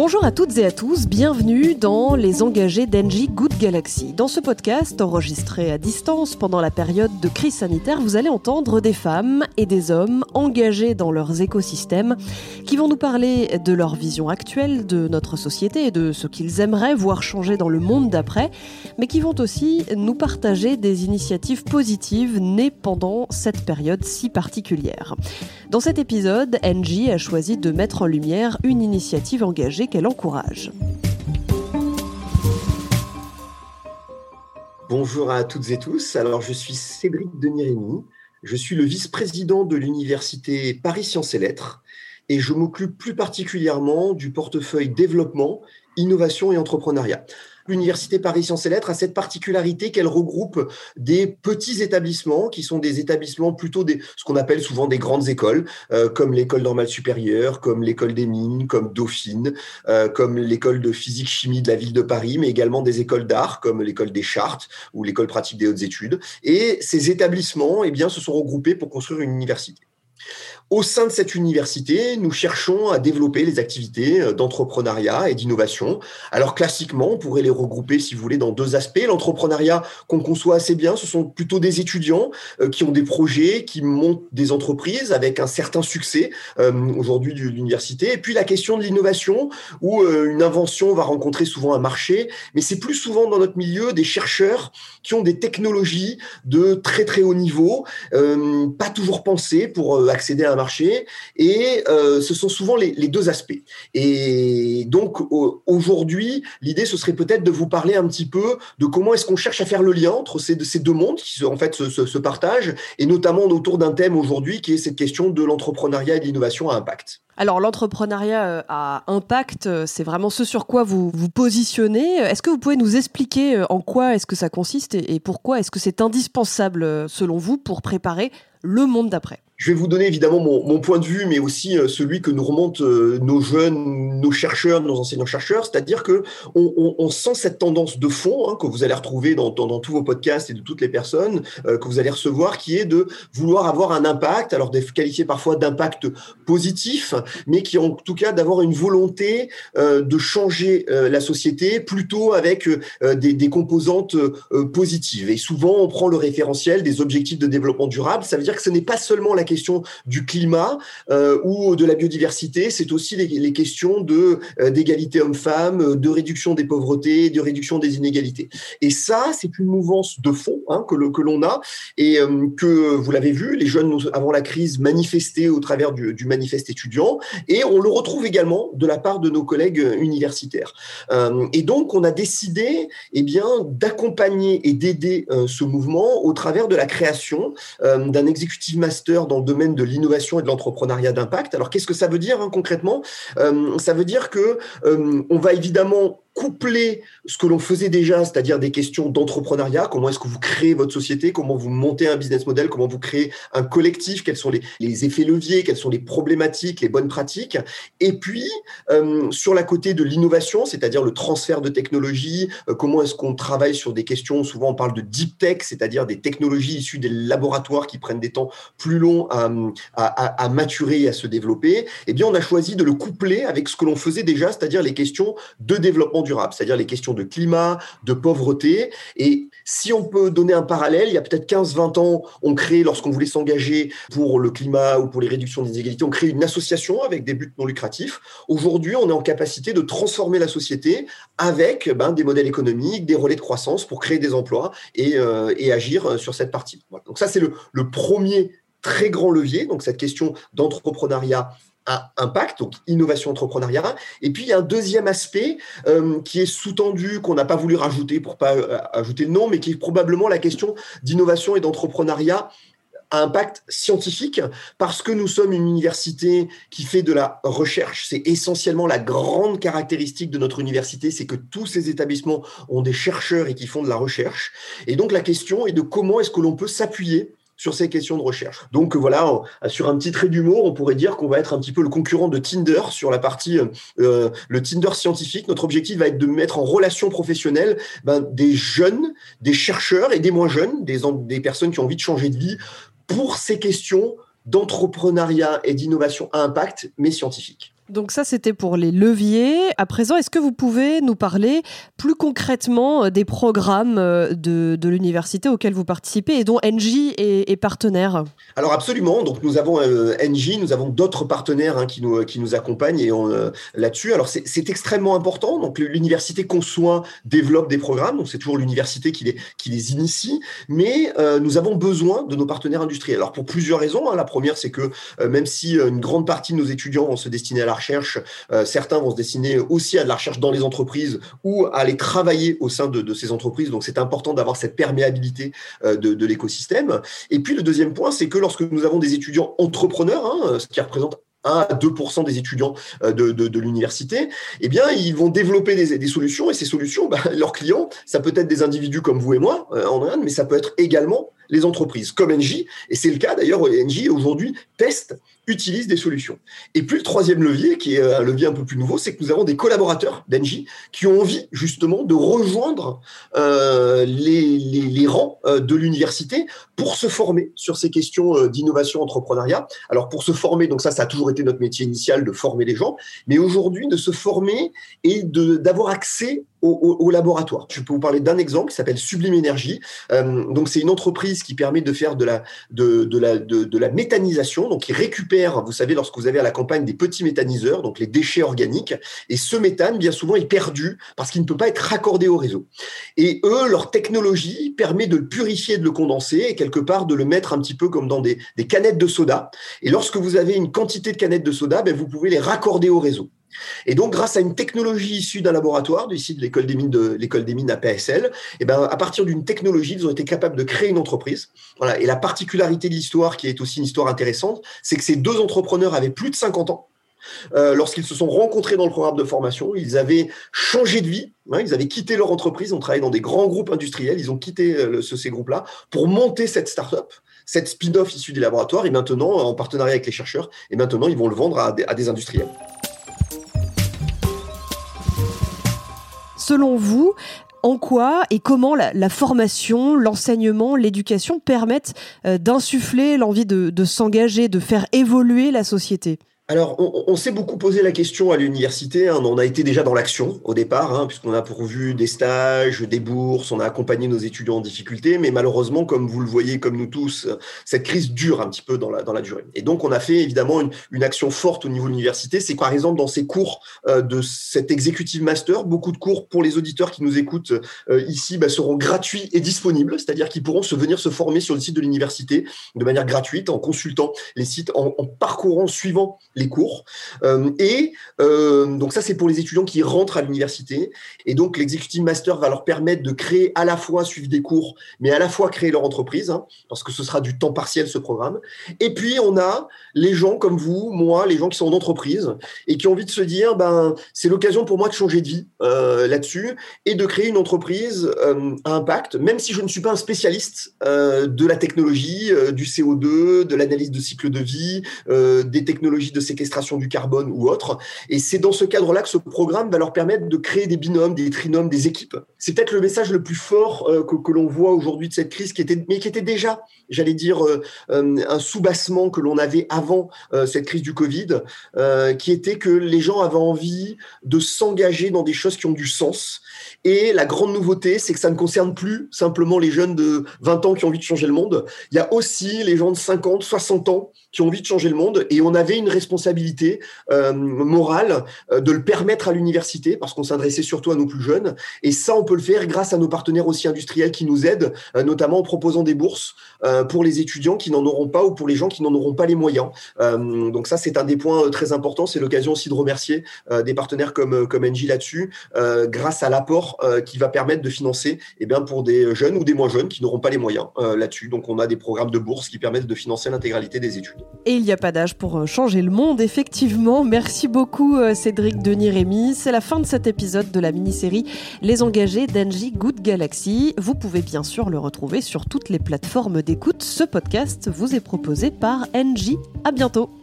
Bonjour à toutes et à tous, bienvenue dans Les engagés d'Engie Good Galaxy. Dans ce podcast, enregistré à distance pendant la période de crise sanitaire, vous allez entendre des femmes et des hommes engagés dans leurs écosystèmes qui vont nous parler de leur vision actuelle de notre société et de ce qu'ils aimeraient voir changer dans le monde d'après, mais qui vont aussi nous partager des initiatives positives nées pendant cette période si particulière. Dans cet épisode, Engie a choisi de mettre en lumière une initiative engagée qu'elle encourage. Bonjour à toutes et tous. Alors, je suis Cédric Denirémy. Je suis le vice-président de l'université Paris Sciences et Lettres et je m'occupe plus particulièrement du portefeuille développement, innovation et entrepreneuriat l'Université Paris Sciences et Lettres a cette particularité qu'elle regroupe des petits établissements qui sont des établissements plutôt des, ce qu'on appelle souvent des grandes écoles, euh, comme l'école normale supérieure, comme l'école des mines, comme Dauphine, euh, comme l'école de physique-chimie de la ville de Paris, mais également des écoles d'art, comme l'école des Chartes ou l'école pratique des hautes études. Et ces établissements, eh bien, se sont regroupés pour construire une université. Au sein de cette université, nous cherchons à développer les activités euh, d'entrepreneuriat et d'innovation. Alors classiquement, on pourrait les regrouper, si vous voulez, dans deux aspects. L'entrepreneuriat qu'on conçoit assez bien, ce sont plutôt des étudiants euh, qui ont des projets, qui montent des entreprises avec un certain succès euh, aujourd'hui de l'université. Et puis la question de l'innovation, où une invention va rencontrer souvent un marché, mais c'est plus souvent dans notre milieu des chercheurs qui ont des technologies de très très haut niveau, pas toujours pensées pour accéder à un marché. Et euh, ce sont souvent les, deux aspects. Et donc aujourd'hui, l'idée, ce serait peut-être de vous parler un petit peu de comment est-ce qu'on cherche à faire le lien entre ces, deux mondes qui en fait se, se partagent, et notamment autour d'un thème aujourd'hui qui est cette question de l'entrepreneuriat et de l'innovation à impact. Alors l'entrepreneuriat euh, à impact, euh, c'est vraiment ce sur quoi vous vous positionnez. Est-ce que vous pouvez nous expliquer en quoi est-ce que ça consiste et pourquoi est-ce que c'est indispensable selon vous pour préparer le monde d'après? Je vais vous donner évidemment mon, point de vue, mais aussi euh, celui que nous remontent euh, nos jeunes, nos chercheurs, nos enseignants-chercheurs, c'est-à-dire que on, sent cette tendance de fond hein, que vous allez retrouver dans, dans, tous vos podcasts et de toutes les personnes euh, que vous allez recevoir, qui est de vouloir avoir un impact, alors qualifié parfois d'impact positif, mais qui en tout cas d'avoir une volonté de changer la société plutôt avec des, des, composantes positives. Et souvent, on prend le référentiel des objectifs de développement durable. Ça veut dire que ce n'est pas seulement la question du climat euh, ou de la biodiversité, c'est aussi les, questions de euh, d'égalité homme-femme, de réduction des pauvretés, de réduction des inégalités. Et ça, c'est une mouvance de fond hein, que que l'on a et euh, que vous l'avez vu, les jeunes avant la crise manifestaient au travers du, manifeste étudiant et on le retrouve également de la part de nos collègues universitaires. et donc, on a décidé, eh bien, d'accompagner et d'aider ce mouvement au travers de la création d'un executive master dans domaine de l'innovation et de l'entrepreneuriat d'impact. Alors, qu'est-ce que ça veut dire hein, concrètement? Euh, Ça veut dire que euh, on va évidemment coupler ce que l'on faisait déjà, c'est-à-dire des questions d'entrepreneuriat, comment est-ce que vous créez votre société, comment vous montez un business model, comment vous créez un collectif, quels sont les, effets leviers, quelles sont les problématiques, les bonnes pratiques? Et puis, euh, sur la côté de l'innovation, c'est-à-dire le transfert de technologies, euh, comment est-ce qu'on travaille sur des questions, souvent on parle de deep tech, c'est-à-dire des technologies issues des laboratoires qui prennent des temps plus longs à, à, à maturer et à se développer. Eh bien, on a choisi de le coupler avec ce que l'on faisait déjà, c'est-à-dire les questions de développement c'est-à-dire les questions de climat, de pauvreté. Et si on peut donner un parallèle, il y a peut-être 15-20 ans, on crée, lorsqu'on voulait s'engager pour le climat ou pour les réductions des inégalités, on crée une association avec des buts non lucratifs. Aujourd'hui, on est en capacité de transformer la société avec ben, des modèles économiques, des relais de croissance pour créer des emplois et, euh, agir sur cette partie. Donc ça, c'est le, le premier très grand levier, donc cette question d'entrepreneuriat impact, donc innovation entrepreneuriat. Et puis il y a un deuxième aspect euh, qui est sous-tendu, qu'on n'a pas voulu rajouter pour pas euh, ajouter le nom, mais qui est probablement la question d'innovation et d'entrepreneuriat à impact scientifique parce que nous sommes une université qui fait de la recherche. C'est essentiellement la grande caractéristique de notre université, c'est que tous ces établissements ont des chercheurs et qui font de la recherche. Et donc la question est de comment est-ce que l'on peut s'appuyer sur ces questions de recherche. Donc voilà, sur un petit trait d'humour, on pourrait dire qu'on va être un petit peu le concurrent de Tinder sur la partie euh, le Tinder scientifique. Notre objectif va être de mettre en relation professionnelle ben, des jeunes, des chercheurs et des moins jeunes, des, des personnes qui ont envie de changer de vie pour ces questions d'entrepreneuriat et d'innovation à impact, mais scientifique. Donc ça, c'était pour les leviers. À présent, est-ce que vous pouvez nous parler plus concrètement euh, des programmes euh, de, de l'université auxquels vous participez et dont NJ est, partenaire? Alors absolument. Donc nous avons euh, NJ, nous avons d'autres partenaires hein, qui, nous, qui nous accompagnent et euh, là-dessus. Alors c'est extrêmement important. Donc l'université conçoit, développe des programmes. Donc c'est toujours l'université qui les, qui les initie. Mais euh, nous avons besoin de nos partenaires industriels. Alors pour plusieurs raisons. Hein. La première, c'est que même si une grande partie de nos étudiants vont se destiner à la recherche, euh, certains vont se destiner aussi à de la recherche dans les entreprises ou à aller travailler au sein de, ces entreprises. Donc, c'est important d'avoir cette perméabilité euh, de, l'écosystème. Et puis, le deuxième point, c'est que lorsque nous avons des étudiants entrepreneurs, hein, ce qui représente 1 à 2 des étudiants euh, de, l'université, eh bien, ils vont développer des, solutions et ces solutions, bah, leurs clients, ça peut être des individus comme vous et moi en Inde, mais ça peut être également les entreprises comme NJ, et c'est le cas d'ailleurs, NJ aujourd'hui teste utilisent des solutions. Et puis le troisième levier, qui est un levier un peu plus nouveau, c'est que nous avons des collaborateurs d'Engie qui ont envie justement de rejoindre euh, les, les, rangs euh, de l'université pour se former sur ces questions euh, d'innovation entrepreneuriat. Alors pour se former, donc ça, ça a toujours été notre métier initial de former les gens, mais aujourd'hui de se former et d'avoir accès au, laboratoire. Je peux vous parler d'un exemple qui s'appelle Sublime Énergie. donc c'est une entreprise qui permet de faire de la, de, de la, de, la méthanisation, donc qui récupère vous savez, lorsque vous avez à la campagne des petits méthaniseurs, donc les déchets organiques, et ce méthane, bien souvent, est perdu parce qu'il ne peut pas être raccordé au réseau. Et eux, leur technologie permet de le purifier, de le condenser, et quelque part de le mettre un petit peu comme dans des, canettes de soda. Et lorsque vous avez une quantité de canettes de soda, ben, vous pouvez les raccorder au réseau. Et donc, grâce à une technologie issue d'un laboratoire, ici de l'école des mines de l'école des mines à PSL, et eh ben, à partir d'une technologie, ils ont été capables de créer une entreprise. Voilà. Et la particularité de l'histoire, qui est aussi une histoire intéressante, c'est que ces deux entrepreneurs avaient plus de 50 ans. Euh, lorsqu'ils se sont rencontrés dans le programme de formation, ils avaient changé de vie, hein, ils avaient quitté leur entreprise, ont travaillé dans des grands groupes industriels, ils ont quitté euh, ces groupes-là pour monter cette start-up, cette spin-off issue des laboratoires, et maintenant, en partenariat avec les chercheurs, et maintenant, ils vont le vendre à des industriels. Selon vous, en quoi et comment la, formation, l'enseignement, l'éducation permettent euh, d'insuffler l'envie de s'engager, de faire évoluer la société? Alors, on, s'est beaucoup posé la question à l'université. Hein. on a été déjà dans l'action au départ, hein, puisqu'on a pourvu des stages, des bourses, on a accompagné nos étudiants en difficulté. Mais malheureusement, comme vous le voyez, comme nous tous, cette crise dure un petit peu dans la, durée. Et donc, on a fait évidemment une, action forte au niveau de l'université. C'est par exemple dans ces cours euh, de cet executive master, beaucoup de cours pour les auditeurs qui nous écoutent euh, ici bah, seront gratuits et disponibles, c'est-à-dire qu'ils pourront se venir se former sur le site de l'université de manière gratuite en consultant les sites, en, en parcourant, suivant les cours. Euh, et euh, donc ça, c'est pour les étudiants qui rentrent à l'université. Et donc l'executive master va leur permettre de créer à la fois suivre des cours, mais à la fois créer leur entreprise, hein, parce que ce sera du temps partiel ce programme. Et puis on a les gens comme vous, moi, les gens qui sont en entreprise et qui ont envie de se dire, ben c'est l'occasion pour moi de changer de vie euh, là-dessus et de créer une entreprise à impact, même si je ne suis pas un spécialiste de la technologie, du CO2, de l'analyse de cycle de vie, des technologies de séquestration du carbone ou autre. Et c'est dans ce cadre-là que ce programme va leur permettre de créer des binômes, des trinômes, des équipes. C'est peut-être le message le plus fort euh, que, l'on voit aujourd'hui de cette crise, qui était, mais qui était déjà, j'allais dire, euh, euh, un sous-bassement que l'on avait avant cette crise du Covid, qui était que les gens avaient envie de s'engager dans des choses qui ont du sens. Et la grande nouveauté, c'est que ça ne concerne plus simplement les jeunes de 20 ans qui ont envie de changer le monde. Il y a aussi les gens de 50, 60 ans qui ont envie de changer le monde. Et on avait une responsabilité euh, morale euh, de le permettre à l'université parce qu'on s'adressait surtout à nos plus jeunes. Et ça, on peut le faire grâce à nos partenaires aussi industriels qui nous aident, euh, notamment en proposant des bourses pour les étudiants qui n'en auront pas ou pour les gens qui n'en auront pas les moyens. donc ça, c'est un des points très importants. C'est l'occasion aussi de remercier des partenaires comme, comme Engie là-dessus, grâce à l'apport qui va permettre de financer eh bien, pour des jeunes ou des moins jeunes qui n'auront pas les moyens là-dessus. Donc on a des programmes de bourses qui permettent de financer l'intégralité des études. Et il n'y a pas d'âge pour changer le monde, effectivement. Merci beaucoup euh, Cédric Denis-Rémy. C'est la fin de cet épisode de la mini-série Les engagés d'Angie Good Galaxy. Vous pouvez bien sûr le retrouver sur toutes les plateformes d'écoute. Ce podcast vous est proposé par Angie. À bientôt.